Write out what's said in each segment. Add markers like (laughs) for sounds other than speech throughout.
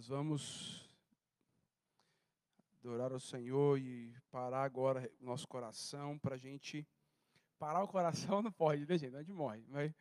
Nós vamos adorar ao Senhor e parar agora o nosso coração para a gente. Parar o coração (laughs) não pode, né, gente? A gente morre. Mas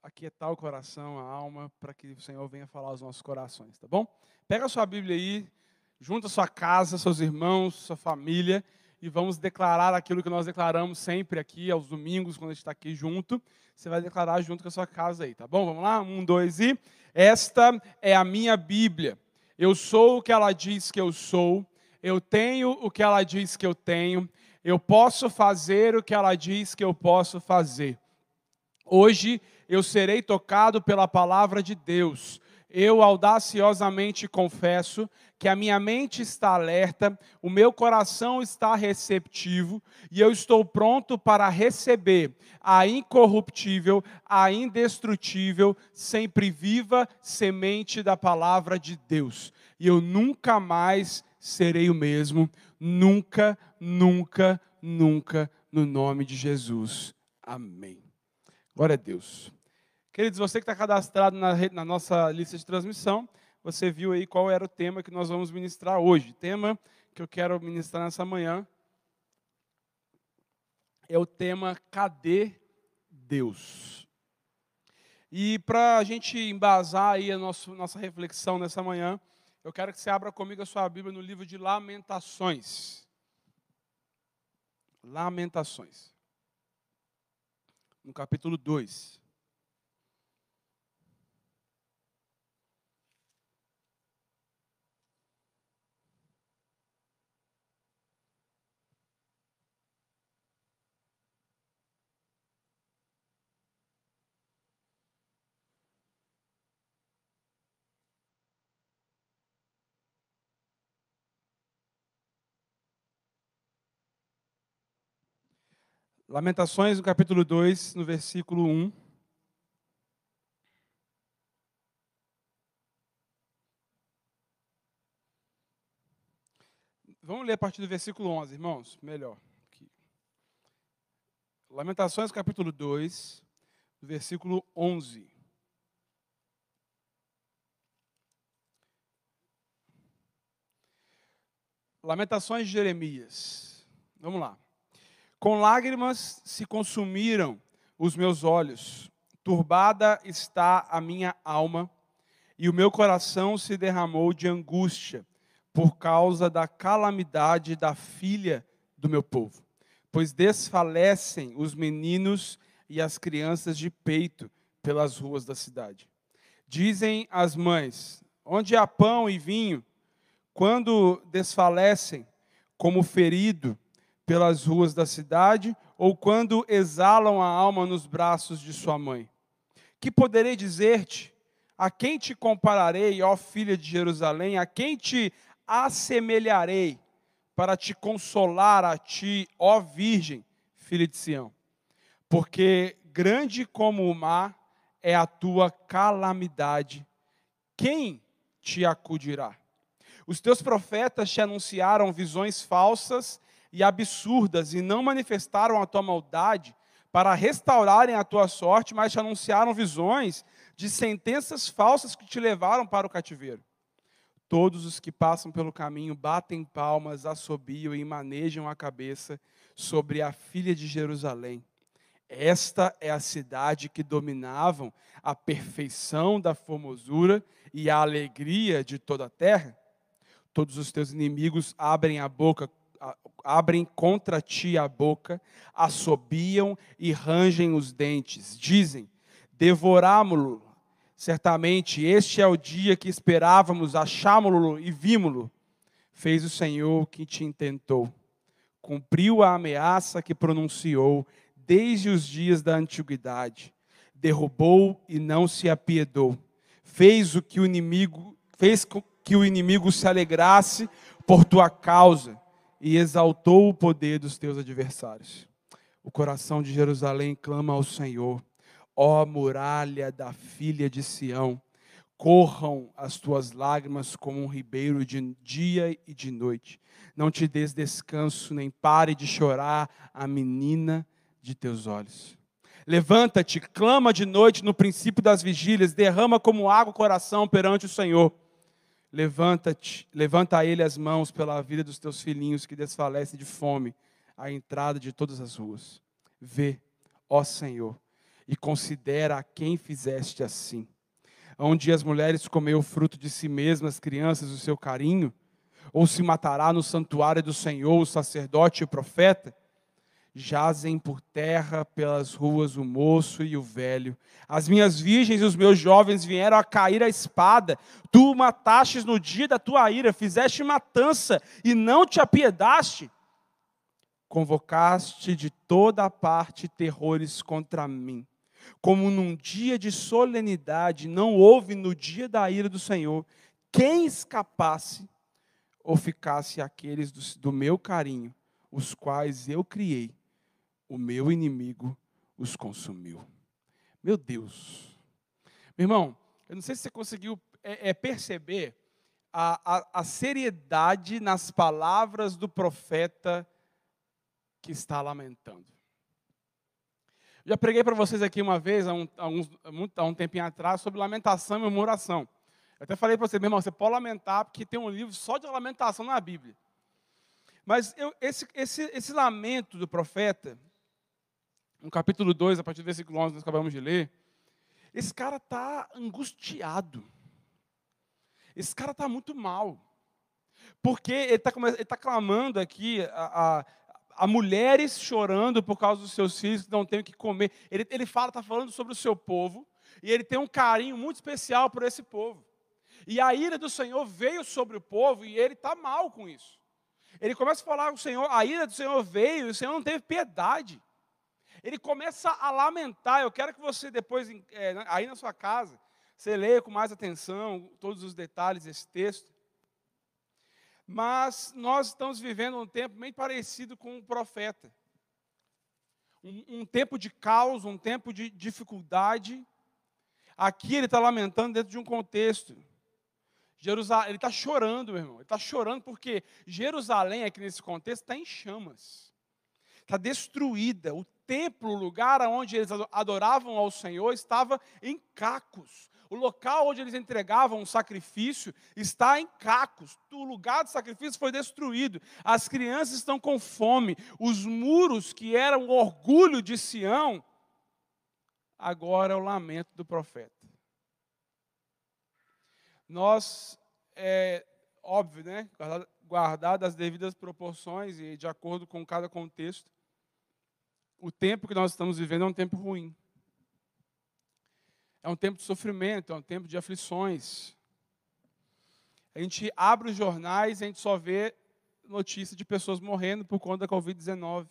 aquietar o coração, a alma, para que o Senhor venha falar aos nossos corações, tá bom? Pega a sua Bíblia aí, junta a sua casa, seus irmãos, sua família, e vamos declarar aquilo que nós declaramos sempre aqui, aos domingos, quando a gente está aqui junto. Você vai declarar junto com a sua casa aí, tá bom? Vamos lá? Um, dois e. Esta é a minha Bíblia. Eu sou o que ela diz que eu sou. Eu tenho o que ela diz que eu tenho. Eu posso fazer o que ela diz que eu posso fazer. Hoje eu serei tocado pela palavra de Deus. Eu audaciosamente confesso que a minha mente está alerta, o meu coração está receptivo e eu estou pronto para receber a incorruptível, a indestrutível, sempre viva semente da palavra de Deus. E eu nunca mais serei o mesmo, nunca, nunca, nunca, no nome de Jesus. Amém. Glória a Deus. Queridos, você que está cadastrado na, na, nossa lista de transmissão, você viu aí qual era o tema que nós vamos ministrar hoje. O tema que eu quero ministrar nessa manhã é o tema Cadê Deus? E para a gente embasar aí a nosso, nossa reflexão nessa manhã, eu quero que você abra comigo a sua Bíblia no livro de Lamentações. Lamentações. No capítulo 2. Lamentações, no capítulo 2, no versículo 1. Vamos ler a partir do versículo 11, irmãos, melhor. Lamentações, capítulo 2, versículo 11. Lamentações de Jeremias. Vamos lá. Com lágrimas se consumiram os meus olhos, turbada está a minha alma, e o meu coração se derramou de angústia por causa da calamidade da filha do meu povo. Pois desfalecem os meninos e as crianças de peito pelas ruas da cidade. Dizem as mães: onde há pão e vinho, quando desfalecem, como ferido, pelas ruas da cidade, ou quando exalam a alma nos braços de sua mãe. Que poderei dizer-te? A quem te compararei, ó filha de Jerusalém? A quem te assemelharei para te consolar a ti, ó virgem, filha de Sião? Porque grande como o mar é a tua calamidade. Quem te acudirá? Os teus profetas te anunciaram visões falsas e absurdas e não manifestaram a tua maldade para restaurarem a tua sorte, mas te anunciaram visões de sentenças falsas que te levaram para o cativeiro. Todos os que passam pelo caminho batem palmas, assobiam e manejam a cabeça sobre a filha de Jerusalém. Esta é a cidade que dominavam a perfeição da formosura e a alegria de toda a terra. Todos os teus inimigos abrem a boca abrem contra ti a boca, assobiam e rangem os dentes. Dizem: Devorámo-lo. Certamente este é o dia que esperávamos, achámo-lo e vimos-lo. Fez o Senhor que te intentou. Cumpriu a ameaça que pronunciou desde os dias da antiguidade. Derrubou e não se apiedou. Fez o que o inimigo fez que o inimigo se alegrasse por tua causa e exaltou o poder dos teus adversários. O coração de Jerusalém clama ao Senhor, ó muralha da filha de Sião, corram as tuas lágrimas como um ribeiro de dia e de noite. Não te des descanso, nem pare de chorar a menina de teus olhos. Levanta-te, clama de noite no princípio das vigílias, derrama como água o coração perante o Senhor. Levanta-te, levanta a ele as mãos pela vida dos teus filhinhos que desfalecem de fome à entrada de todas as ruas. Vê, ó Senhor, e considera a quem fizeste assim. Onde as mulheres comeu o fruto de si mesmas, crianças, o seu carinho, ou se matará no santuário do Senhor o sacerdote e o profeta? Jazem por terra pelas ruas o moço e o velho. As minhas virgens e os meus jovens vieram a cair à espada. Tu matastes no dia da tua ira, fizeste matança e não te apiedaste. Convocaste de toda parte terrores contra mim. Como num dia de solenidade não houve no dia da ira do Senhor quem escapasse ou ficasse aqueles do, do meu carinho, os quais eu criei o meu inimigo os consumiu. Meu Deus. Meu irmão, eu não sei se você conseguiu é, é, perceber a, a, a seriedade nas palavras do profeta que está lamentando. Já preguei para vocês aqui uma vez, há um, há, um, há um tempinho atrás, sobre lamentação e murmuração. Eu até falei para você, meu irmão, você pode lamentar, porque tem um livro só de lamentação na Bíblia. Mas eu, esse, esse, esse lamento do profeta, no capítulo 2, a partir do versículo 11, nós acabamos de ler, esse cara está angustiado. Esse cara está muito mal. Porque ele está tá clamando aqui a, a, a, mulheres chorando por causa dos seus filhos que não têm o que comer. Ele, ele fala, está falando sobre o seu povo, e ele tem um carinho muito especial por esse povo. E a ira do Senhor veio sobre o povo e ele está mal com isso. Ele começa a falar com o Senhor, a ira do Senhor veio e o Senhor não teve piedade ele começa a lamentar. Eu quero que você depois, é, aí na sua casa, você leia com mais atenção todos os detalhes desse texto. Mas nós estamos vivendo um tempo bem parecido com o profeta. Um, um tempo de caos, um tempo de dificuldade. Aqui ele está lamentando dentro de um contexto. Jerusalém, ele está chorando, meu irmão. Ele está chorando porque Jerusalém, aqui nesse contexto, está em chamas. Está destruída. O templo, o lugar onde eles adoravam ao Senhor, estava em cacos. O local onde eles entregavam o sacrifício está em cacos. O lugar do sacrifício foi destruído. As crianças estão com fome. Os muros que eram o orgulho de Sião, agora é o lamento do profeta. Nós, é óbvio, né? Guardado as devidas proporções e de acordo com cada contexto, o tempo que nós estamos vivendo é um tempo ruim. É um tempo de sofrimento, é um tempo de aflições. A gente abre os jornais e a gente só vê notícia de pessoas morrendo por conta da Covid-19.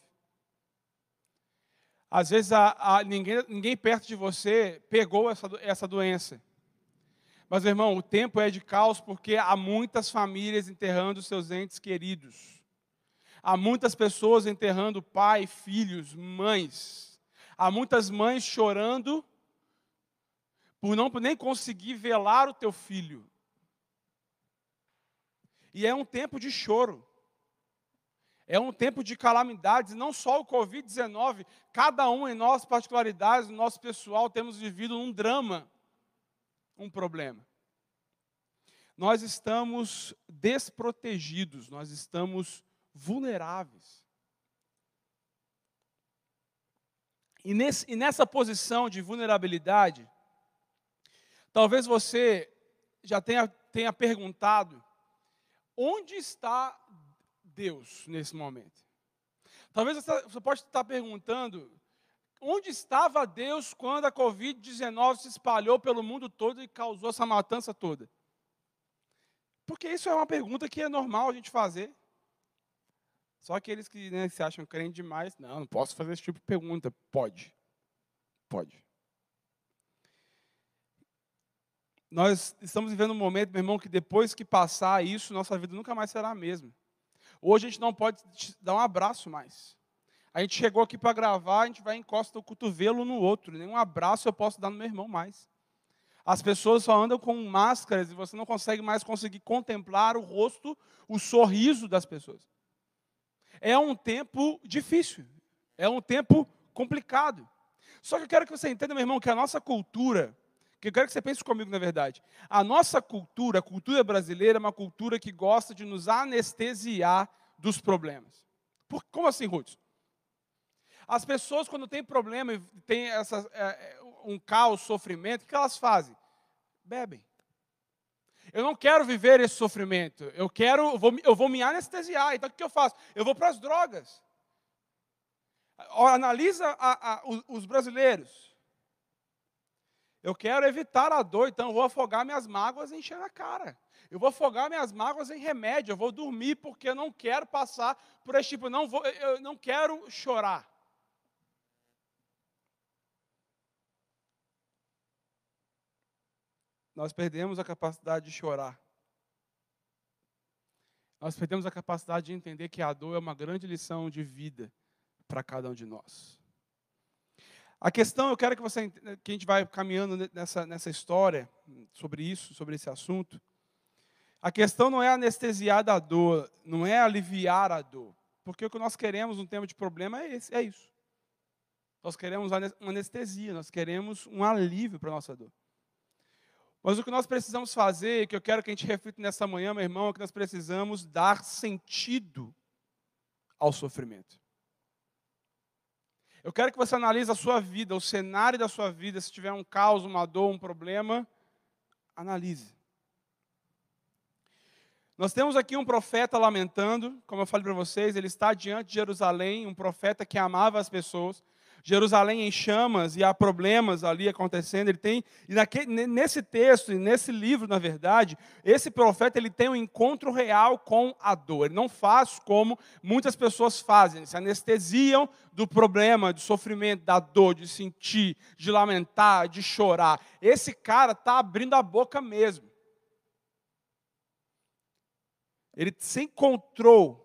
Às vezes a, a, ninguém, ninguém perto de você pegou essa, essa doença. Mas, irmão, o tempo é de caos porque há muitas famílias enterrando seus entes queridos. Há muitas pessoas enterrando pai, filhos, mães. Há muitas mães chorando por não nem conseguir velar o teu filho. E é um tempo de choro. É um tempo de calamidades, não só o Covid-19, cada um em nossas particularidades, no nosso pessoal, temos vivido um drama, um problema. Nós estamos desprotegidos, nós estamos vulneráveis. E, nesse, e nessa posição de vulnerabilidade, talvez você já tenha, tenha perguntado: onde está Deus nesse momento? Talvez você pode estar perguntando: onde estava Deus quando a Covid-19 se espalhou pelo mundo todo e causou essa matança toda? Porque isso é uma pergunta que é normal a gente fazer. Só aqueles que né, se acham crente demais, não, não posso fazer esse tipo de pergunta. Pode. Pode. Nós estamos vivendo um momento, meu irmão, que depois que passar isso, nossa vida nunca mais será a mesma. Hoje a gente não pode dar um abraço mais. A gente chegou aqui para gravar, a gente vai encosta o cotovelo no outro. Nenhum abraço eu posso dar no meu irmão mais. As pessoas só andam com máscaras e você não consegue mais conseguir contemplar o rosto, o sorriso das pessoas é um tempo difícil, é um tempo complicado. Só que eu quero que você entenda, meu irmão, que a nossa cultura, que eu quero que você pense comigo na verdade, a nossa cultura, a cultura brasileira, é uma cultura que gosta de nos anestesiar dos problemas. Por, como assim, Ruth? As pessoas, quando têm problema, tem essa, é, é, um caos, sofrimento, o que elas fazem? Bebem. Eu não quero viver esse sofrimento. Eu quero, eu vou, eu vou me anestesiar. Então o que eu faço? Eu vou para as drogas. Analisa a, a, os, os brasileiros. Eu quero evitar a dor, então eu vou afogar minhas mágoas e encher a cara. Eu vou afogar minhas mágoas em remédio. Eu vou dormir porque eu não quero passar por esse tipo. Não vou, eu não quero chorar. Nós perdemos a capacidade de chorar. Nós perdemos a capacidade de entender que a dor é uma grande lição de vida para cada um de nós. A questão, eu quero que você que a gente vai caminhando nessa, nessa história sobre isso, sobre esse assunto. A questão não é anestesiar da dor, não é aliviar a dor. Porque o que nós queremos no tempo de problema é, esse, é isso. Nós queremos uma anestesia, nós queremos um alívio para a nossa dor. Mas o que nós precisamos fazer, que eu quero que a gente reflita nessa manhã, meu irmão, é que nós precisamos dar sentido ao sofrimento. Eu quero que você analise a sua vida, o cenário da sua vida, se tiver um caos, uma dor, um problema, analise. Nós temos aqui um profeta lamentando, como eu falei para vocês, ele está diante de Jerusalém, um profeta que amava as pessoas, Jerusalém em chamas e há problemas ali acontecendo. Ele tem e naquele, nesse texto e nesse livro, na verdade, esse profeta ele tem um encontro real com a dor. Ele não faz como muitas pessoas fazem, se anestesiam do problema, do sofrimento, da dor, de sentir, de lamentar, de chorar. Esse cara está abrindo a boca mesmo. Ele se encontrou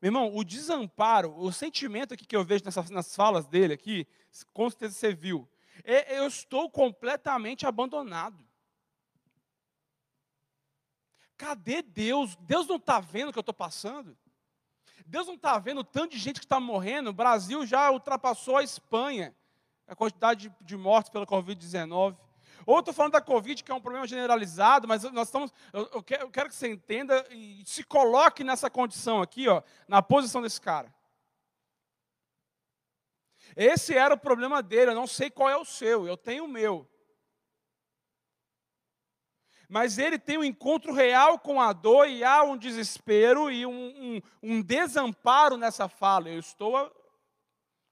meu irmão, o desamparo, o sentimento aqui que eu vejo nessas, nas falas dele aqui, com certeza você viu, é, eu estou completamente abandonado. Cadê Deus? Deus não está vendo o que eu estou passando? Deus não está vendo o tanto de gente que está morrendo? O Brasil já ultrapassou a Espanha, a quantidade de, de mortes pela Covid-19. Ou estou falando da Covid, que é um problema generalizado, mas nós estamos. Eu, eu, quero, que você entenda e se coloque nessa condição aqui, ó, na posição desse cara. Esse era o problema dele, eu não sei qual é o seu, eu tenho o meu. Mas ele tem um encontro real com a dor e há um desespero e um, um, um desamparo nessa fala. Eu estou.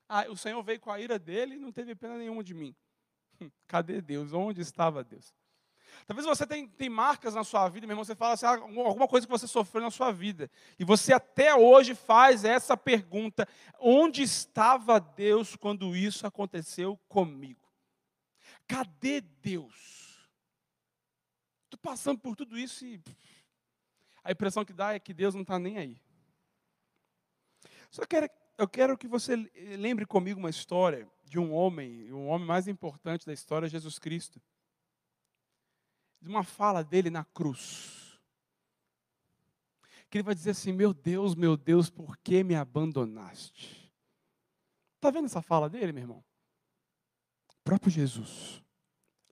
Ah, o Senhor veio com a ira dele e não teve pena nenhuma de mim. (laughs) Cadê Deus? Onde estava Deus? Talvez você tenha tem marcas na sua vida, meu irmão, você fala assim, ah, alguma coisa que você sofreu na sua vida. E você até hoje faz essa pergunta: onde estava Deus quando isso aconteceu comigo? Cadê Deus? Estou passando por tudo isso e a impressão que dá é que Deus não está nem aí. Só quero, eu quero que você lembre comigo uma história de um homem, o homem mais importante da história, Jesus Cristo. De uma fala dele na cruz. Que ele vai dizer assim: Meu Deus, meu Deus, por que me abandonaste? Está vendo essa fala dele, meu irmão? O próprio Jesus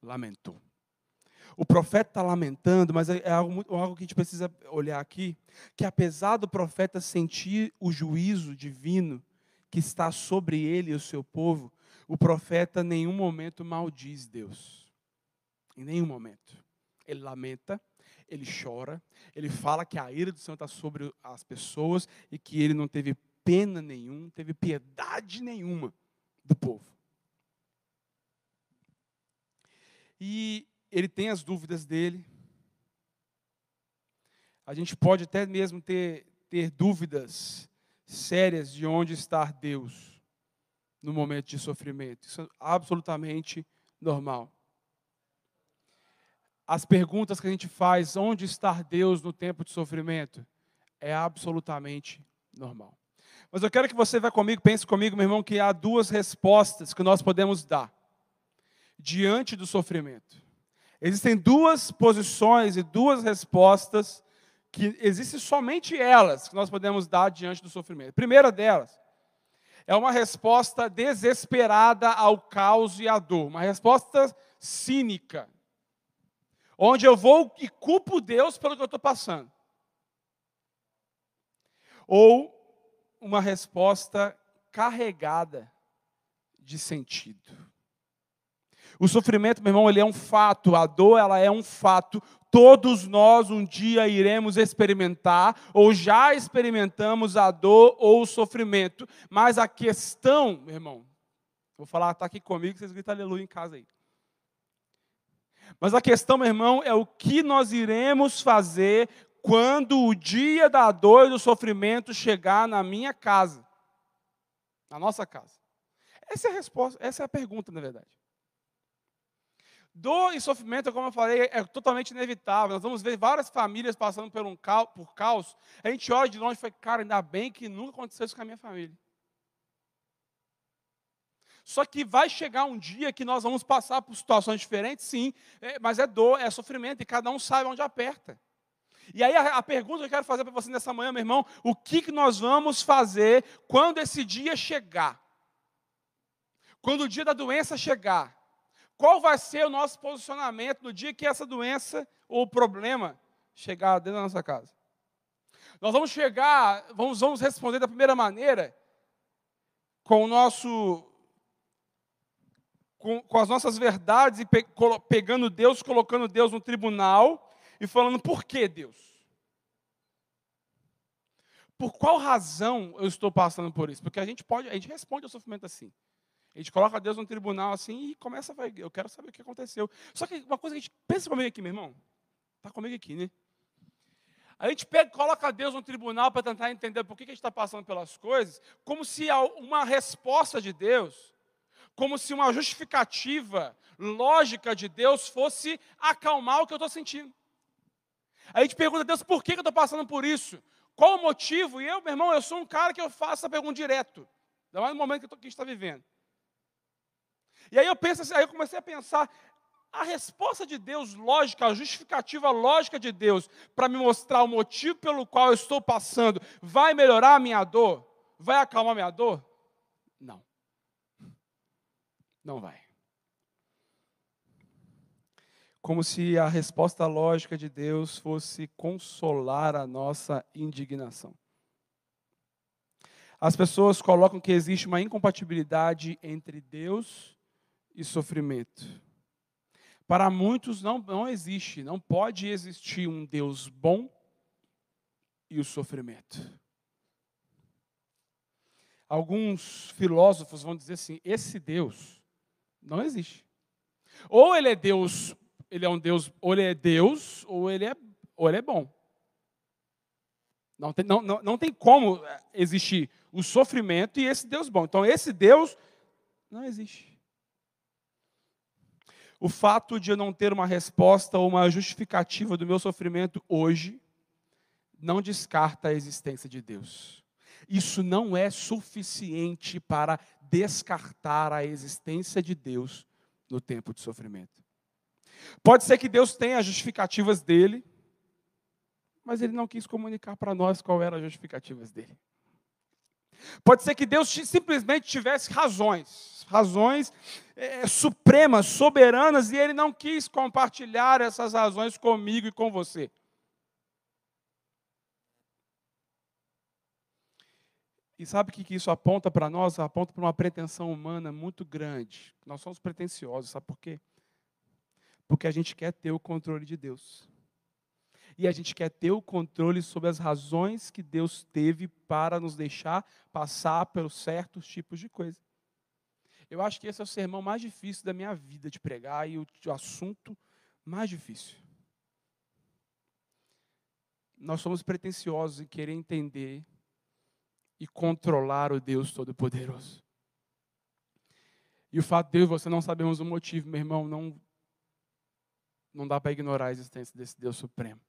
lamentou. O profeta está lamentando, mas é algo, algo que a gente precisa olhar aqui: que apesar do profeta sentir o juízo divino que está sobre ele e o seu povo, o profeta em nenhum momento maldiz Deus. Em nenhum momento. Ele lamenta, ele chora, ele fala que a ira do Senhor está sobre as pessoas e que ele não teve pena nenhuma, teve piedade nenhuma do povo. E ele tem as dúvidas dele. A gente pode até mesmo ter, ter dúvidas sérias de onde está Deus no momento de sofrimento. Isso é absolutamente normal. As perguntas que a gente faz, onde está Deus no tempo de sofrimento, é absolutamente normal. Mas eu quero que você vá comigo, pense comigo, meu irmão, que há duas respostas que nós podemos dar diante do sofrimento. Existem duas posições e duas respostas que existem somente elas que nós podemos dar diante do sofrimento. A primeira delas é uma resposta desesperada ao caos e à dor, uma resposta cínica, onde eu vou e culpo Deus pelo que eu estou passando. Ou uma resposta carregada de sentido. O sofrimento, meu irmão, ele é um fato, a dor ela é um fato. Todos nós um dia iremos experimentar ou já experimentamos a dor ou o sofrimento, mas a questão, meu irmão, vou falar, está aqui comigo, vocês gritam aleluia em casa aí. Mas a questão, meu irmão, é o que nós iremos fazer quando o dia da dor e do sofrimento chegar na minha casa, na nossa casa. Essa é a resposta, essa é a pergunta, na verdade. Dor e sofrimento, como eu falei, é totalmente inevitável. Nós vamos ver várias famílias passando por um caos, por caos. A gente olha de longe e fala, cara, ainda bem que nunca aconteceu isso com a minha família. Só que vai chegar um dia que nós vamos passar por situações diferentes, sim, é, mas é dor, é sofrimento, e cada um sabe onde aperta. E aí a, a pergunta que eu quero fazer para você nessa manhã, meu irmão, o que, que nós vamos fazer quando esse dia chegar? Quando o dia da doença chegar? Qual vai ser o nosso posicionamento no dia que essa doença ou problema chegar dentro da nossa casa? Nós vamos chegar, vamos, vamos responder da primeira maneira, com o nosso. Com, com as nossas verdades e pe, pegando Deus, colocando Deus no tribunal e falando, por que Deus? Por qual razão eu estou passando por isso? Porque a gente pode, a gente responde ao sofrimento assim. A gente coloca Deus no tribunal assim e começa a eu quero saber o que aconteceu. Só que uma coisa que a gente pensa comigo aqui, meu irmão. Está comigo aqui, né? A gente pega, coloca Deus no tribunal para tentar entender por que a gente está passando pelas coisas, como se uma resposta de Deus, como se uma justificativa lógica de Deus fosse acalmar o que eu estou sentindo. A gente pergunta a Deus por que eu estou passando por isso? Qual o motivo? E eu, meu irmão, eu sou um cara que eu faço essa pergunta direto. Ainda mais no momento que, tô, que a gente está vivendo. E aí eu penso assim, aí eu comecei a pensar, a resposta de Deus lógica, a justificativa lógica de Deus para me mostrar o motivo pelo qual eu estou passando, vai melhorar a minha dor? Vai acalmar a minha dor? Não. Não vai. Como se a resposta lógica de Deus fosse consolar a nossa indignação. As pessoas colocam que existe uma incompatibilidade entre Deus e sofrimento. Para muitos não, não existe, não pode existir um Deus bom e o sofrimento. Alguns filósofos vão dizer assim: esse Deus não existe. Ou ele é Deus, ele é um Deus, ou ele é Deus, ou ele é, ou ele é bom. Não tem, não, não, não tem como existir o sofrimento e esse Deus bom. Então, esse Deus não existe. O fato de eu não ter uma resposta ou uma justificativa do meu sofrimento hoje não descarta a existência de Deus. Isso não é suficiente para descartar a existência de Deus no tempo de sofrimento. Pode ser que Deus tenha as justificativas dele, mas ele não quis comunicar para nós qual eram as justificativas dele. Pode ser que Deus simplesmente tivesse razões, razões é, supremas, soberanas, e Ele não quis compartilhar essas razões comigo e com você. E sabe o que isso aponta para nós? Aponta para uma pretensão humana muito grande. Nós somos pretensiosos, sabe por quê? Porque a gente quer ter o controle de Deus e a gente quer ter o controle sobre as razões que Deus teve para nos deixar passar pelos certos tipos de coisa. Eu acho que esse é o sermão mais difícil da minha vida de pregar e o, assunto mais difícil. Nós somos pretensiosos em querer entender e controlar o Deus Todo-Poderoso. E o fato de eu e você não sabemos o motivo, meu irmão, não, não dá para ignorar a existência desse Deus Supremo.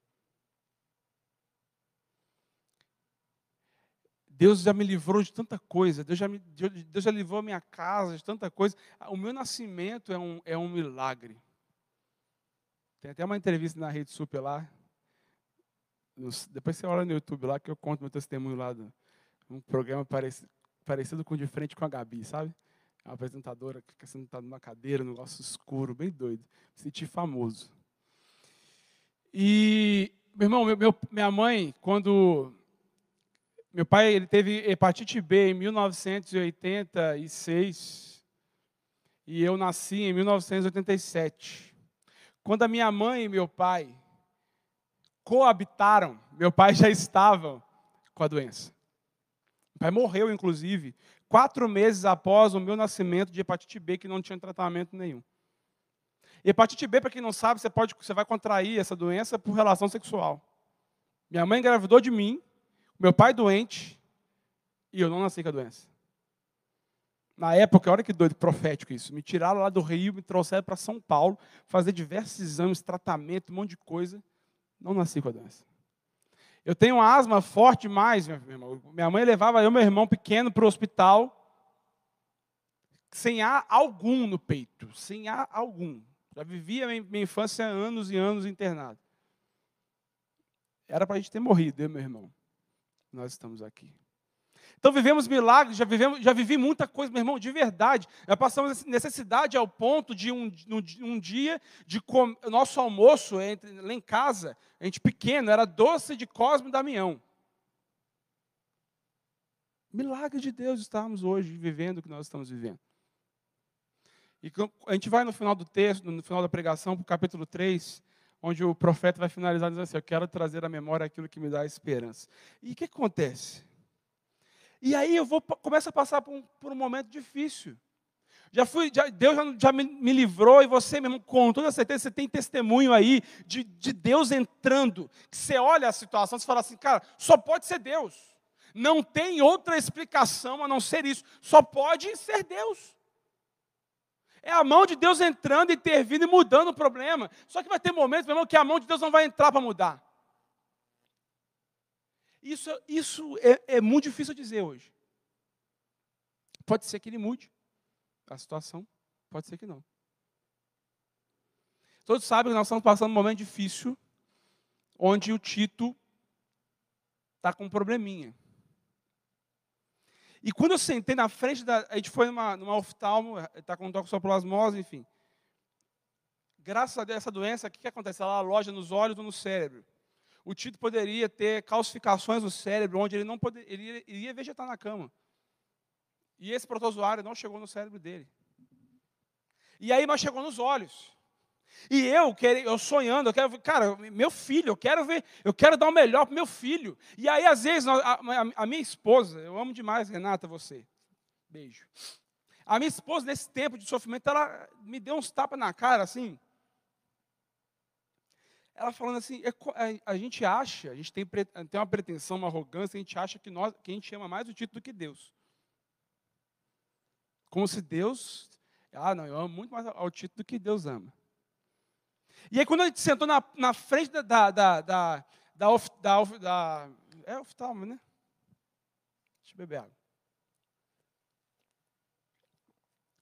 Deus já me livrou de tanta coisa, Deus já, me, Deus já livrou a minha casa de tanta coisa. O meu nascimento é um, é um milagre. Tem até uma entrevista na Rede Super lá. Depois você olha no YouTube lá que eu conto meu testemunho lá. Do, um programa parecido, parecido com de frente com a Gabi, sabe? A apresentadora que fica sentada numa cadeira, um negócio escuro, bem doido. Me senti famoso. E, meu irmão, meu, minha mãe, quando. Meu pai ele teve hepatite B em 1986 e eu nasci em 1987. Quando a minha mãe e meu pai coabitaram, meu pai já estava com a doença. Meu pai morreu, inclusive, quatro meses após o meu nascimento de hepatite B, que não tinha tratamento nenhum. Hepatite B, para quem não sabe, você, pode, você vai contrair essa doença por relação sexual. Minha mãe engravidou de mim, meu pai doente, e eu não nasci com a doença. Na época, olha que doido, profético isso. Me tiraram lá do Rio, me trouxeram para São Paulo, fazer diversos exames, tratamento, um monte de coisa. Não nasci com a doença. Eu tenho asma forte demais, meu irmão. Minha mãe levava eu, meu irmão pequeno, para o hospital, sem ar algum no peito, sem ar algum. Já vivia minha infância anos e anos internado. Era para a gente ter morrido, eu e meu irmão. Nós estamos aqui. Então vivemos milagres, já, vivemos, já vivi muita coisa, meu irmão, de verdade. Já passamos necessidade ao ponto de um, um, dia de com, nosso almoço entre, lá em casa, a gente pequeno, era doce de Cosme e Damião. Milagre de Deus estamos hoje vivendo o que nós estamos vivendo. E a gente vai no final do texto, no final da pregação, para o capítulo 3, onde o profeta vai finalizar dizendo assim: Eu quero trazer à memória aquilo que me dá esperança. E o que acontece? E aí eu vou começo a passar por um, por um momento difícil. Já fui, já, Deus já, já me, me, livrou e você mesmo, com toda certeza, você tem testemunho aí de, de Deus entrando. Que você olha a situação, você fala assim, cara, só pode ser Deus. Não tem outra explicação a não ser isso. Só pode ser Deus. É a mão de Deus entrando, intervindo e mudando o problema. Só que vai ter momentos, meu irmão, que a mão de Deus não vai entrar para mudar. Isso, isso é, é muito difícil dizer hoje. Pode ser que ele mude a situação, pode ser que não. Todos sabem que nós estamos passando um momento difícil, onde o Tito está com um probleminha. E quando eu sentei na frente da. A gente foi numa, numa oftalmo, está com toxoplasmose, enfim. Graças a Deus, essa doença, o que, que acontece? Ela aloja nos olhos ou no cérebro. O Tito poderia ter calcificações no cérebro, onde ele não poderia, ele iria vegetar na cama. E esse protozoário não chegou no cérebro dele. E aí, mas chegou nos olhos. E eu, eu sonhando, eu quero, cara, meu filho, eu quero ver, eu quero dar o melhor para meu filho. E aí, às vezes, a, a, a, minha esposa, eu amo demais, Renata, você. Beijo. A minha esposa, nesse tempo de sofrimento, ela me deu uns tapas na cara, assim. Ela falando assim, é, a, gente acha, a gente tem, tem uma pretensão, uma arrogância, a gente acha que, nós, que a gente ama mais o título do que Deus. Como se Deus, ah, não, eu amo muito mais ao título do que Deus ama. E aí, quando a gente sentou na, na frente da, da, da, da, da, da, da é oftalmo, né? Deixa eu beber água.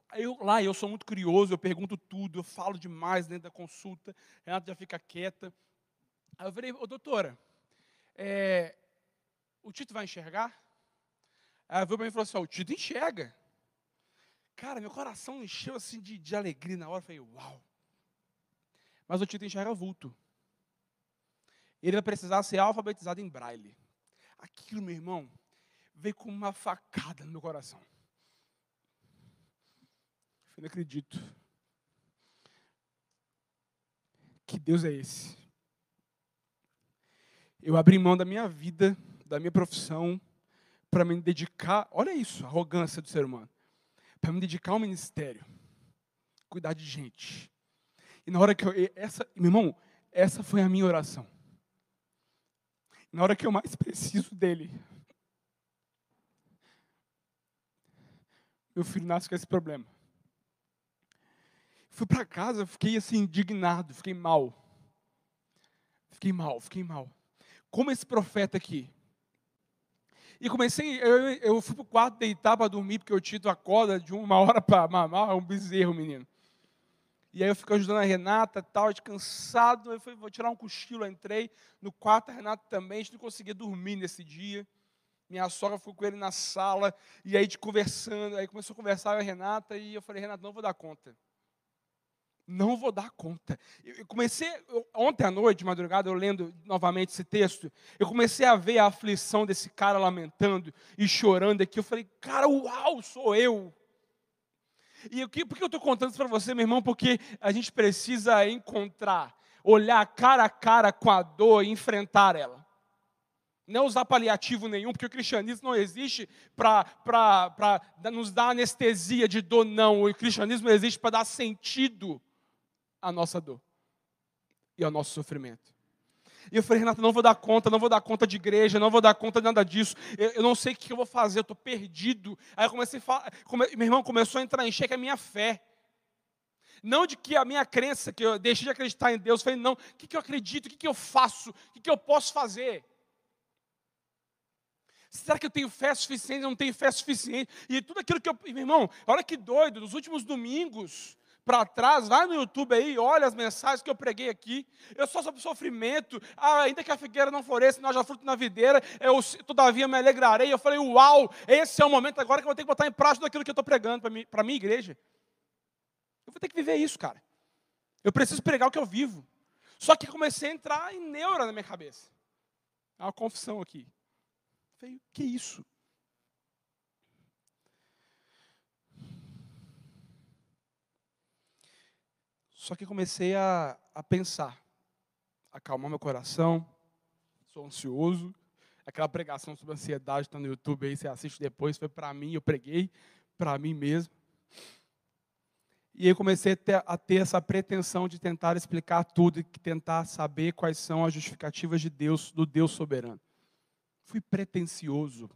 Aí eu, lá eu sou muito curioso, eu pergunto tudo, eu falo demais dentro da consulta, Renata já fica quieta. Aí eu falei, ô doutora, é, o Tito vai enxergar? Ela veio para mim e falou assim, o Tito enxerga. Cara, meu coração encheu assim de, de alegria na hora, eu falei, uau. Mas o Tito enxerga vulto. Ele vai precisar ser alfabetizado em braille. Aquilo, meu irmão, veio como uma facada no meu coração. Eu não acredito. Que Deus é esse? Eu abri mão da minha vida, da minha profissão, para me dedicar. Olha isso, a arrogância do ser humano. Para me dedicar ao ministério, cuidar de gente. E na hora que eu. Essa, meu irmão, essa foi a minha oração. Na hora que eu mais preciso dele. Meu filho nasce com esse problema. Fui para casa, fiquei assim, indignado, fiquei mal. Fiquei mal, fiquei mal. Como esse profeta aqui. E comecei, eu, eu fui para o quarto deitar para dormir, porque eu Tito acorda de uma hora para mamar, é um bezerro, menino. E aí eu fico ajudando a Renata, tal, de cansado, eu fui, vou tirar um cochilo, eu entrei no quarto, a Renata também, a gente não conseguia dormir nesse dia. minha sogra ficou com ele na sala, e aí de conversando, aí começou a conversar e a Renata, e eu falei, Renata, não vou dar conta. Não vou dar conta. Eu comecei, eu, ontem à noite, de madrugada, eu lendo novamente esse texto, eu comecei a ver a aflição desse cara lamentando e chorando aqui. Eu falei, cara, uau, sou eu. E por que eu estou contando isso para você, meu irmão? Porque a gente precisa encontrar, olhar cara a cara com a dor e enfrentar ela. Não usar paliativo nenhum, porque o cristianismo não existe para nos dar anestesia de dor, não. O cristianismo existe para dar sentido à nossa dor e ao nosso sofrimento. E eu falei, Renato, não vou dar conta, não vou dar conta de igreja, não vou dar conta de nada disso. Eu, eu não sei o que eu vou fazer, eu estou perdido. Aí eu comecei a falar, come, meu irmão começou a entrar em xeque a minha fé. Não de que a minha crença, que eu deixei de acreditar em Deus, eu falei, não, o que, que eu acredito, o que, que eu faço, o que, que eu posso fazer? Será que eu tenho fé suficiente? Eu não tenho fé suficiente. E tudo aquilo que eu. Meu irmão, olha que doido, nos últimos domingos, para trás, vai no YouTube aí, olha as mensagens que eu preguei aqui. Eu só sobre sofrimento, ah, ainda que a figueira não floresça, não haja fruto na videira, eu todavia me alegrarei. Eu falei, uau, esse é o momento agora que eu vou ter que botar em prática aquilo que eu estou pregando para a minha igreja. Eu vou ter que viver isso, cara. Eu preciso pregar o que eu vivo. Só que comecei a entrar em neura na minha cabeça. É uma confissão aqui. Eu falei, que isso? Só que comecei a, a pensar, acalmar meu coração, sou ansioso. Aquela pregação sobre ansiedade está no YouTube aí, você assiste depois, foi para mim, eu preguei para mim mesmo. E eu comecei a ter, a ter, essa pretensão de tentar explicar tudo e tentar saber quais são as justificativas de Deus, do Deus soberano. Fui pretencioso.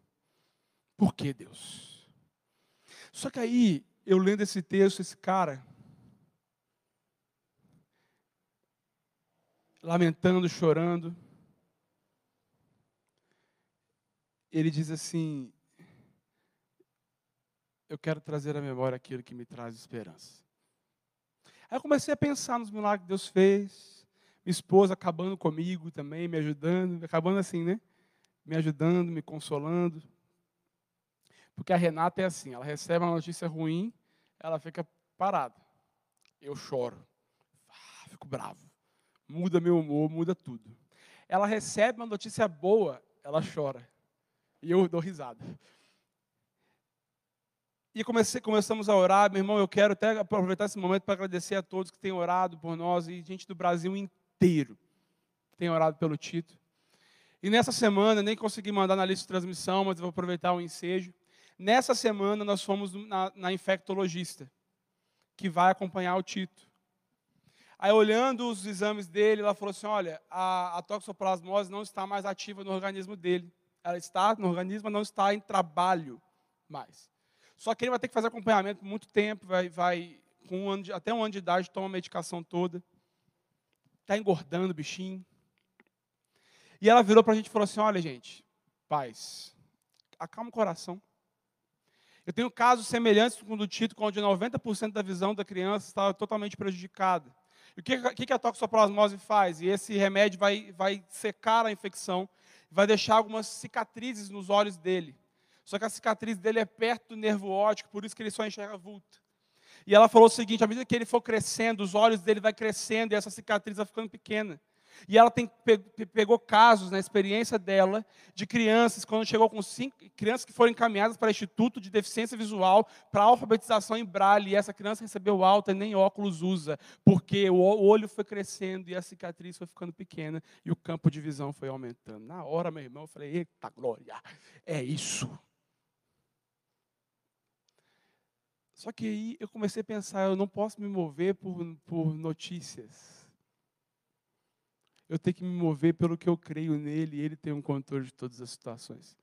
Por que Deus? Só que aí, eu lendo esse texto, esse cara, lamentando, chorando. Ele diz assim: Eu quero trazer à memória aquilo que me traz esperança. Aí eu comecei a pensar nos milagres que Deus fez. Minha esposa acabando comigo também, me ajudando, acabando assim, né? Me ajudando, me consolando. Porque a Renata é assim, ela recebe uma notícia ruim, ela fica parada. Eu choro. Ah, fico bravo muda meu humor, muda tudo. Ela recebe uma notícia boa, ela chora. E eu dou risada. E comecei, começamos a orar, meu irmão, eu quero até aproveitar esse momento para agradecer a todos que têm orado por nós e gente do Brasil inteiro tem orado pelo Tito. E nessa semana, nem consegui mandar na lista de transmissão, mas vou aproveitar o ensejo. Nessa semana, nós fomos na, na infectologista, que vai acompanhar o Tito. Aí, olhando os exames dele, ela falou assim: olha, a, a toxoplasmose não está mais ativa no organismo dele. Ela está no organismo, mas não está em trabalho mais. Só que ele vai ter que fazer acompanhamento por muito tempo, vai, vai com um ano de, até um ano de idade, toma a medicação toda. Está engordando o bichinho. E ela virou para a gente e falou assim: olha, gente, paz, acalma o coração. Eu tenho casos semelhantes com o do Tito, onde 90% da visão da criança estava totalmente prejudicada. E o que, que a toxoplasmose faz? E esse remédio vai, vai secar a infecção, vai deixar algumas cicatrizes nos olhos dele. Só que a cicatriz dele é perto do nervo óptico, por isso que ele só enxerga vulto. E ela falou o seguinte: à medida que ele for crescendo, os olhos dele vai crescendo e essa cicatriz vai ficando pequena. E ela tem, pegou casos na experiência dela de crianças, quando chegou com cinco crianças que foram encaminhadas para o Instituto de Deficiência Visual para alfabetização em braille, e essa criança recebeu alta e nem óculos usa, porque o olho foi crescendo e a cicatriz foi ficando pequena e o campo de visão foi aumentando. Na hora, meu irmão, eu falei: eita glória, é isso. Só que aí eu comecei a pensar: eu não posso me mover por, por notícias eu tenho que me mover pelo que eu creio nele e ele tem um controle de todas as situações.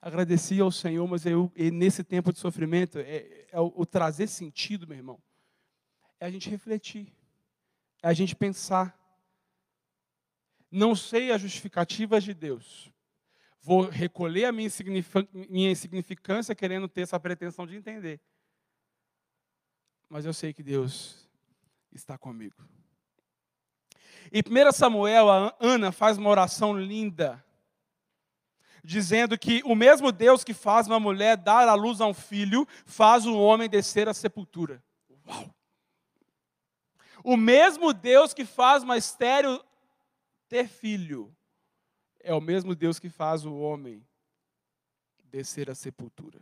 Agradeci ao Senhor, mas eu, nesse tempo de sofrimento, é, é o, o trazer sentido, meu irmão, é a gente refletir, é a gente pensar. Não sei as justificativas de Deus. Vou recolher a minha, minha insignificância querendo ter essa pretensão de entender. Mas eu sei que Deus está comigo. Em 1 Samuel, a Ana faz uma oração linda. dizendo que o mesmo Deus que faz uma mulher dar à luz a um filho, faz o homem descer à sepultura. Uau! O mesmo Deus que faz uma estéreo ter filho, é o mesmo Deus que faz o homem descer à sepultura.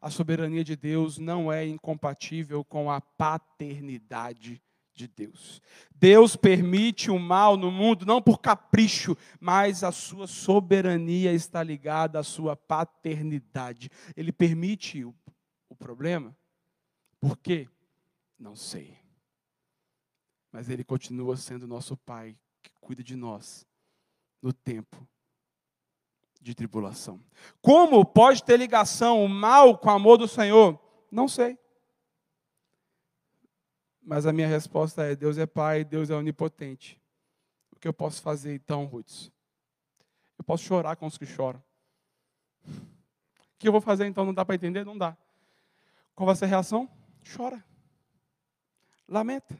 A soberania de Deus não é incompatível com a paternidade de Deus. Deus permite o mal no mundo não por capricho, mas a sua soberania está ligada à sua paternidade. Ele permite o, o problema. Por quê? Não sei. Mas ele continua sendo nosso pai que cuida de nós no tempo de tribulação. Como pode ter ligação o mal com o amor do Senhor? Não sei. Mas a minha resposta é: Deus é Pai, Deus é onipotente. O que eu posso fazer então, Ruth? Eu posso chorar com os que choram. O que eu vou fazer então? Não dá para entender? Não dá. Qual vai ser a reação? Chora. Lamenta.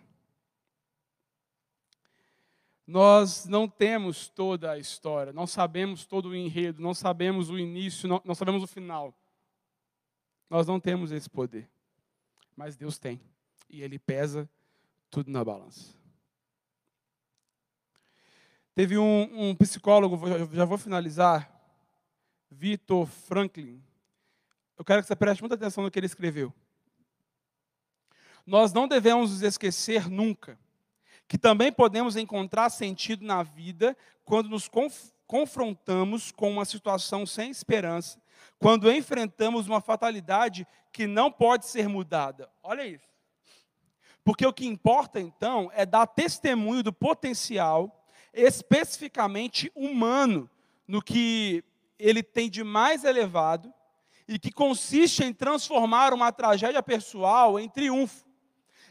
Nós não temos toda a história, não sabemos todo o enredo, não sabemos o início, não, não sabemos o final. Nós não temos esse poder. Mas Deus tem. E Ele pesa tudo na balança. Teve um, um psicólogo, já vou finalizar, Vitor Franklin. Eu quero que você preste muita atenção no que ele escreveu. Nós não devemos nos esquecer nunca que também podemos encontrar sentido na vida quando nos conf confrontamos com uma situação sem esperança, quando enfrentamos uma fatalidade que não pode ser mudada. Olha isso. Porque o que importa então é dar testemunho do potencial especificamente humano no que ele tem de mais elevado e que consiste em transformar uma tragédia pessoal em triunfo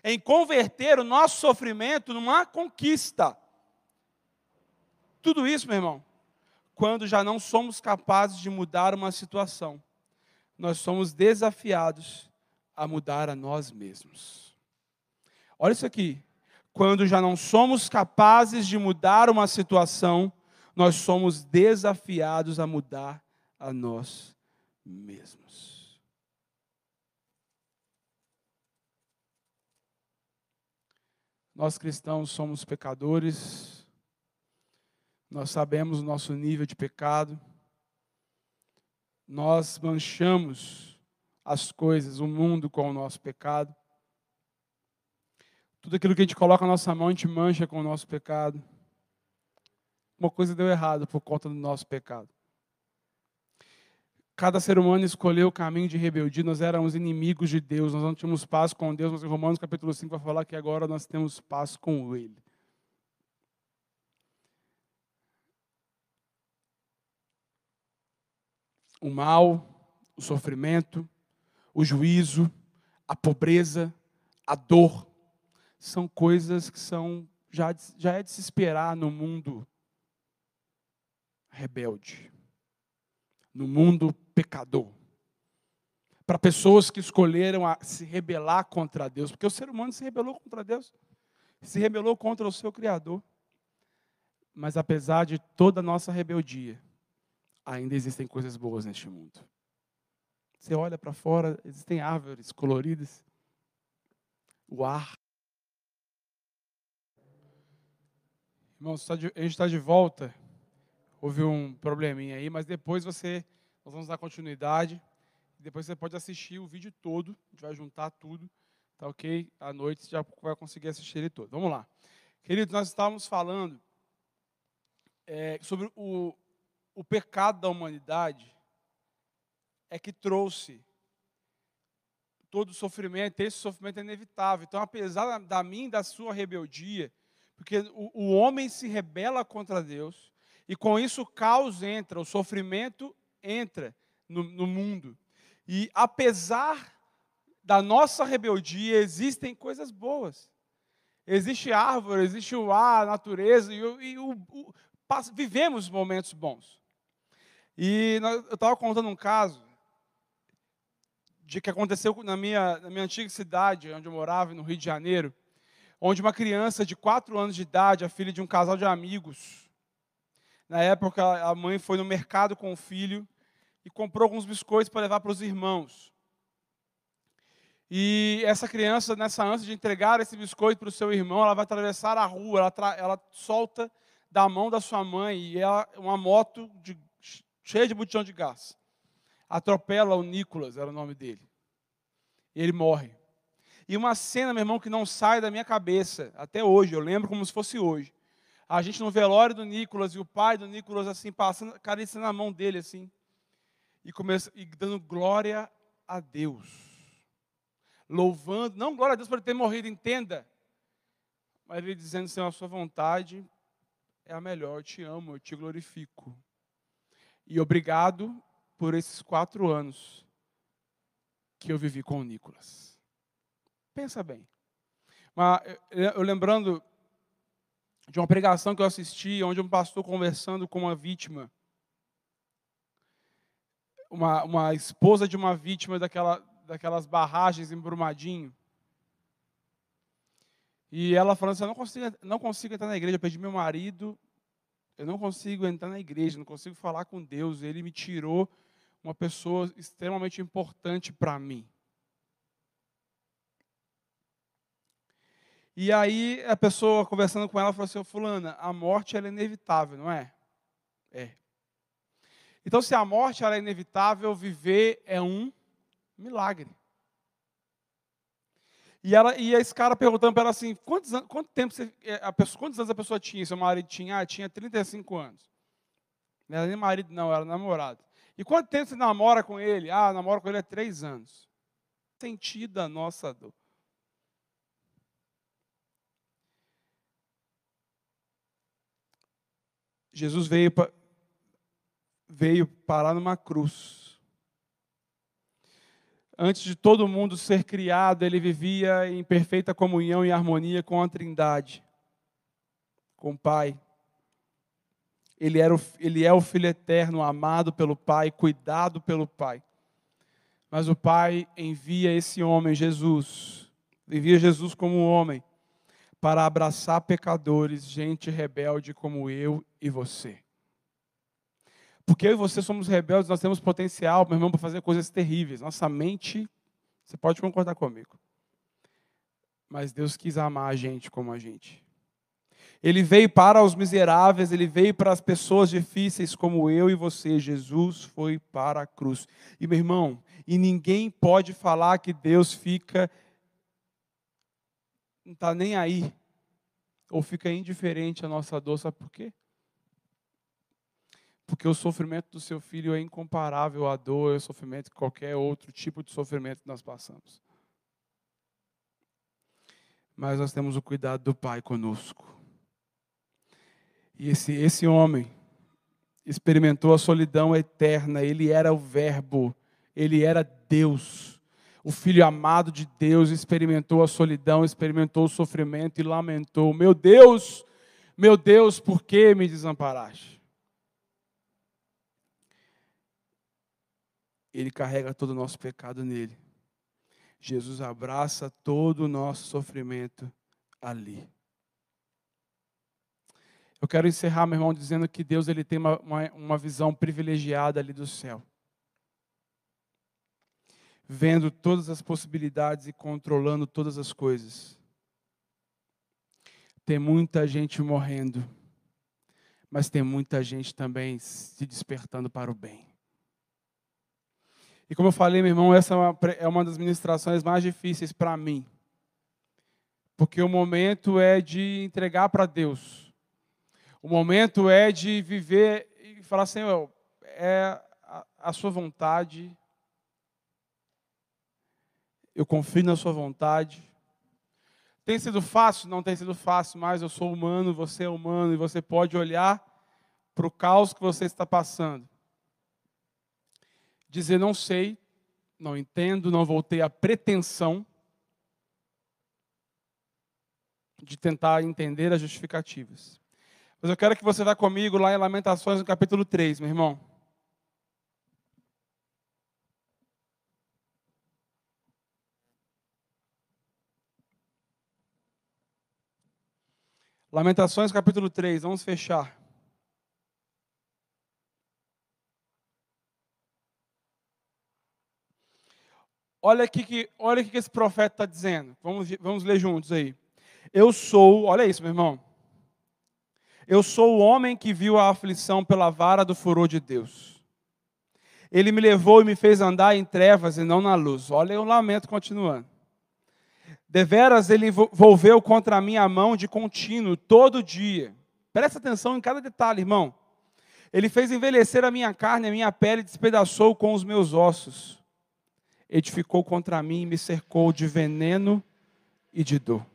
em converter o nosso sofrimento numa conquista. Tudo isso, meu irmão, quando já não somos capazes de mudar uma situação, nós somos desafiados a mudar a nós mesmos. Olha isso aqui. Quando já não somos capazes de mudar uma situação, nós somos desafiados a mudar a nós mesmos. Nós cristãos somos pecadores, nós sabemos o nosso nível de pecado, nós manchamos as coisas, o mundo com o nosso pecado. Tudo aquilo que a gente coloca na nossa mão, a gente mancha com o nosso pecado. Uma coisa deu errado por conta do nosso pecado. Cada ser humano escolheu o caminho de rebeldia, nós éramos inimigos de Deus, nós não tínhamos paz com Deus, mas em Romanos capítulo 5 vai falar que agora nós temos paz com Ele. O mal, o sofrimento, o juízo, a pobreza, a dor, são coisas que são já, já é de se esperar no mundo rebelde no mundo pecador. Para pessoas que escolheram se rebelar contra Deus, porque o ser humano se rebelou contra Deus, se rebelou contra o seu Criador. Mas apesar de toda a nossa rebeldia, ainda existem coisas boas neste mundo. Você olha para fora, existem árvores coloridas, o ar. Irmãos, a gente está de volta houve um probleminha aí, mas depois você, nós vamos dar continuidade. Depois você pode assistir o vídeo todo, a gente vai juntar tudo, tá ok? À noite você já vai conseguir assistir ele todo. Vamos lá. Queridos, nós estávamos falando é, sobre o, o pecado da humanidade é que trouxe todo o sofrimento, esse sofrimento é inevitável. Então, apesar da minha e da sua rebeldia, porque o, o homem se rebela contra Deus, e com isso o caos entra, o sofrimento entra no, no mundo. E apesar da nossa rebeldia, existem coisas boas. Existe árvore, existe o ar, a natureza, e, e o, o, vivemos momentos bons. E eu estava contando um caso de que aconteceu na minha, na minha antiga cidade, onde eu morava, no Rio de Janeiro, onde uma criança de 4 anos de idade, a filha de um casal de amigos, Na época, a mãe foi no mercado com o filho e comprou alguns biscoitos para levar para os irmãos. E essa criança, nessa ânsia de entregar esse biscoito para o seu irmão, ela vai atravessar a rua, ela, ela solta da mão da sua mãe e ela, uma moto de, cheia de botão de gás. Atropela o Nicolas, era o nome dele. E ele morre. E uma cena, meu irmão, que não sai da minha cabeça até hoje, eu lembro como se fosse hoje. A gente no velório do Nicolas e o pai do Nicolas assim passando, carícia na mão dele assim. E começa e dando glória a Deus louvando, não glória a Deus por ele ter morrido, entenda. Mas ele dizendo, Senhor, a sua vontade é a melhor, eu te amo, eu te glorifico. E obrigado por esses quatro anos que eu vivi com o Nicolas. Pensa bem. Mas eu lembrando de uma pregação que eu assisti, onde um pastor conversando com uma vítima, uma, uma esposa de uma vítima daquela, daquelas barragens em Brumadinho. E ela falando assim, eu não consigo, não consigo entrar na igreja, eu perdi meu marido, eu não consigo entrar na igreja, não consigo falar com Deus, ele me tirou uma pessoa extremamente importante para mim. E aí a pessoa conversando com ela falou assim, fulana, a morte ela é inevitável, não é? É. Então se a morte ela é inevitável, viver é um Milagre. E, ela, e esse cara perguntando para ela assim, quantos, quanto tempo você, é, a pessoa, quantos anos a pessoa tinha? Seu marido tinha? Ah, tinha 35 anos. Não era nem marido, não, era namorado. E quanto tempo você namora com ele? Ah, namora com ele há três anos. Sentido a nossa dor. Jesus veio, veio parar numa cruz Antes de todo mundo ser criado, ele vivia em perfeita comunhão e harmonia com a Trindade, com o Pai. Ele, era o, ele é o Filho eterno, amado pelo Pai, cuidado pelo Pai. Mas o Pai envia esse homem, Jesus, envia Jesus como um homem, para abraçar pecadores, gente rebelde como eu e você. Porque eu e você somos rebeldes, nós temos potencial, meu irmão, para fazer coisas terríveis. Nossa mente, você pode concordar comigo. Mas Deus quis amar a gente como a gente. Ele veio para os miseráveis, ele veio para as pessoas difíceis como eu e você. Jesus foi para a cruz. E meu irmão, e ninguém pode falar que Deus fica não está nem aí ou fica indiferente à nossa dor, sabe por quê? porque o sofrimento do seu filho é incomparável à dor e ao sofrimento de qualquer outro tipo de sofrimento que nós passamos. Mas nós temos o cuidado do Pai conosco. E esse, esse homem experimentou a solidão eterna, ele era o Verbo, ele era Deus. O filho amado de Deus experimentou a solidão, experimentou o sofrimento e lamentou: Meu Deus, meu Deus, por que me desamparaste? Ele carrega todo o nosso pecado nele. Jesus abraça todo o nosso sofrimento ali. Eu quero encerrar, meu irmão, dizendo que Deus ele tem uma, uma, uma visão privilegiada ali do céu. Vendo todas as possibilidades e controlando todas as coisas. Tem muita gente morrendo, mas tem muita gente também se despertando para o bem. E como eu falei, meu irmão, essa é uma, é das ministrações mais difíceis para mim. Porque o momento é de entregar para Deus. O momento é de viver e falar, Senhor, é a, a sua vontade. Eu confio na sua vontade. Tem sido fácil? Não tem sido fácil, mas eu sou humano, você é humano, e você pode olhar para o caos que você está passando dizer não sei, não entendo, não vou ter a pretensão de tentar entender as justificativas. Mas eu quero que você vá comigo lá em Lamentações, no capítulo 3, meu irmão. Lamentações capítulo 3, vamos fechar. Olha aqui que, olha aqui que esse profeta está dizendo. Vamos, vamos ler juntos aí. Eu sou, olha isso, meu irmão. Eu sou o homem que viu a aflição pela vara do furor de Deus. Ele me levou e me fez andar em trevas e não na luz. Olha o lamento continuando. Deveras ele envolveu contra mim a mão de contínuo, todo dia. Presta atenção em cada detalhe, irmão. Ele fez envelhecer a minha carne, a minha pele despedaçou com os meus ossos. Edificou contra mim e me cercou de veneno e de dor.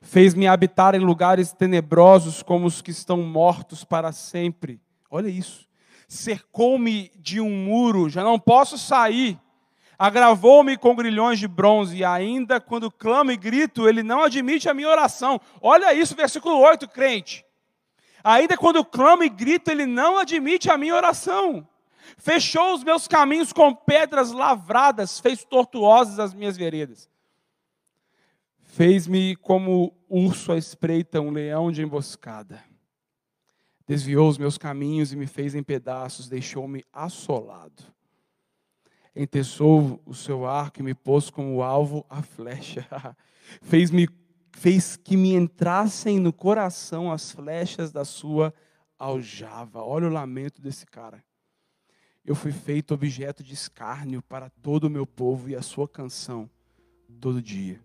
Fez-me habitar em lugares tenebrosos como os que estão mortos para sempre. Olha isso. Cercou-me de um muro, já não posso sair. Agravou-me com grilhões de bronze, e ainda quando clamo e grito, ele não admite a minha oração. Olha isso, versículo 8, crente. Ainda quando clamo e grito, ele não admite a minha oração. Fechou os meus caminhos com pedras lavradas, fez tortuosas as minhas veredas. Fez-me como urso à espreita, um leão de emboscada. Desviou os meus caminhos e me fez em pedaços, deixou-me assolado. Entessou o seu arco e me pôs como alvo a flecha. (laughs) Fez-me fez que me entrassem no coração as flechas da sua aljava. Olha o lamento desse cara. Eu fui feito objeto de escárnio para todo o meu povo e a sua canção todo dia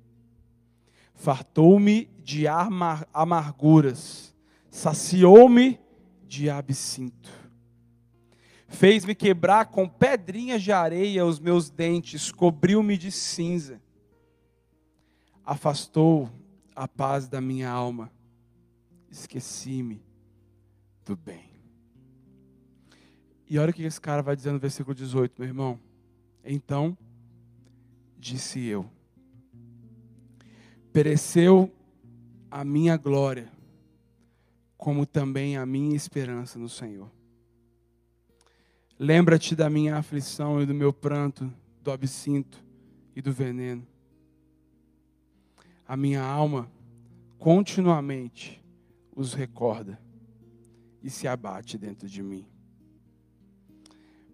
fartou-me de amarguras, saciou-me de absinto. Fez-me quebrar com pedrinhas de areia os meus dentes, cobriu-me de cinza. Afastou a paz da minha alma, esqueci-me do bem. E olha o que esse cara vai dizer no versículo 18, meu irmão. Então, disse eu Pereceu a minha glória, como também a minha esperança no Senhor. Lembra-te da minha aflição e do meu pranto, do absinto e do veneno. A minha alma continuamente os recorda e se abate dentro de mim.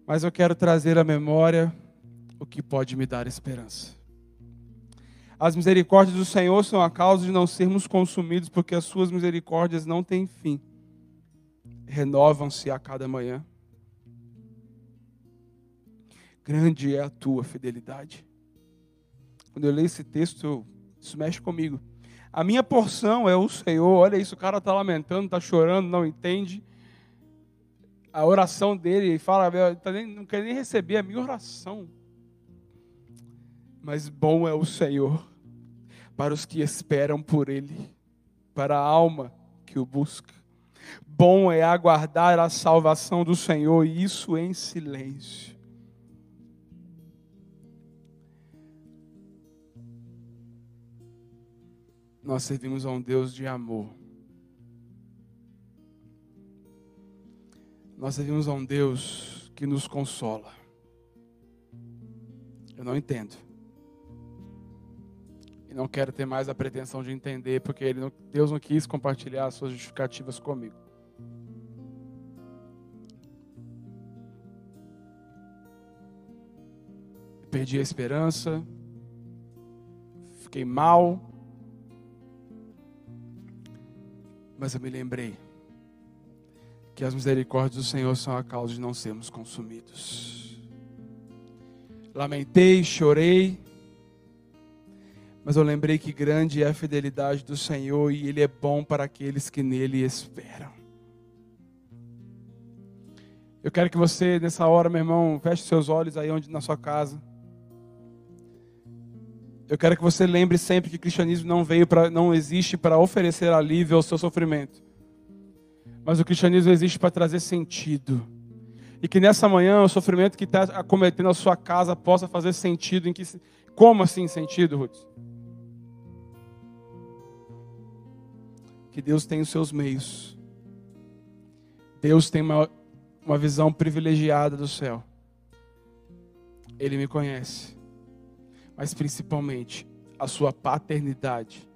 Mas eu quero trazer à memória o que pode me dar esperança. As misericórdias do Senhor são a causa de não sermos consumidos, porque as suas misericórdias não têm fim. Renovam-se a cada manhã. Grande é a tua fidelidade. Quando eu leio esse texto, isso mexe comigo. A minha porção é o Senhor. Olha isso, o cara está lamentando, está chorando, não entende. A oração dele, fala, tá não quer nem receber a minha oração mas bom é o Senhor para os que esperam por Ele, para a alma que o busca. Bom é aguardar a salvação do Senhor, e isso em silêncio. Nós servimos a um Deus de amor. Nós servimos a um Deus que nos consola. Eu não entendo. E não quero ter mais a pretensão de entender, porque não, Deus não quis compartilhar as suas justificativas comigo. Perdi a esperança, fiquei mal, mas eu me lembrei que as misericórdias do Senhor são a causa de não sermos consumidos. Lamentei, chorei, mas eu lembrei que grande é a fidelidade do Senhor e Ele é bom para aqueles que nele esperam. Eu quero que você, nessa hora, meu irmão, feche seus olhos aí onde na sua casa. Eu quero que você lembre sempre que o cristianismo não veio para, não existe para oferecer alívio ao seu sofrimento. Mas o cristianismo existe para trazer sentido. E que nessa manhã o sofrimento que está acometendo a sua casa possa fazer sentido. Em que, como assim sentido, Ruth? que Deus tem os seus meios. Deus tem uma, uma visão privilegiada do céu. Ele me conhece. Mas principalmente, a sua paternidade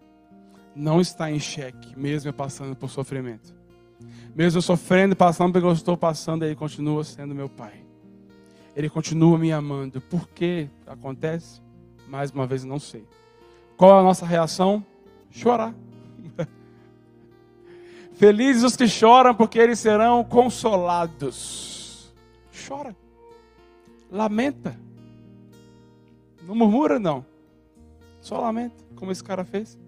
não está em xeque, mesmo passando por sofrimento. Mesmo sofrendo passando pelo que eu estou passando, Ele continua sendo meu Pai. Ele continua me amando. Por que acontece? Mais uma vez, não sei. Qual é a nossa reação? Chorar. (laughs) Felizes os que choram, porque eles serão consolados. Chora. Lamenta. Não murmura, não. Só lamenta, como esse cara fez.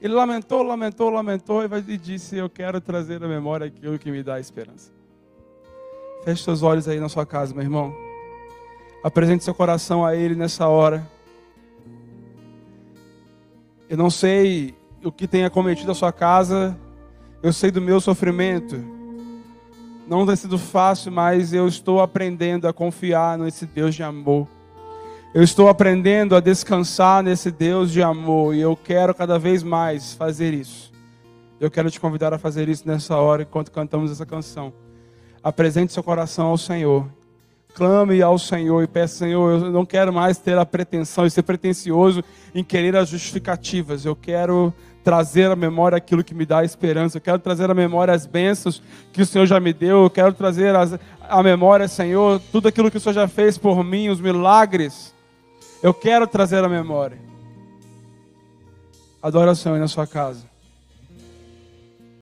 Ele lamentou, lamentou, lamentou e disse: Eu quero trazer à memória aquilo que me dá esperança. Feche seus olhos aí na sua casa, meu irmão. Apresente seu coração a Ele nessa hora. Eu não sei o que tem acometido a sua casa, eu sei do meu sofrimento. Não tem sido fácil, mas eu estou aprendendo a confiar nesse Deus de amor. Eu estou aprendendo a descansar nesse Deus de amor e eu quero cada vez mais fazer isso. Eu quero te convidar a fazer isso nessa hora enquanto cantamos essa canção. Apresente seu coração ao Senhor. Clame ao Senhor e peça, Senhor, eu não quero mais ter a pretensão e ser pretensioso em querer as justificativas. Eu quero trazer à memória aquilo que me dá esperança. Eu quero trazer à memória as bênçãos que o Senhor já me deu. Eu quero trazer à memória, Senhor, tudo aquilo que o Senhor já fez por mim, os milagres eu quero trazer a memória. Adore o Senhor na sua casa.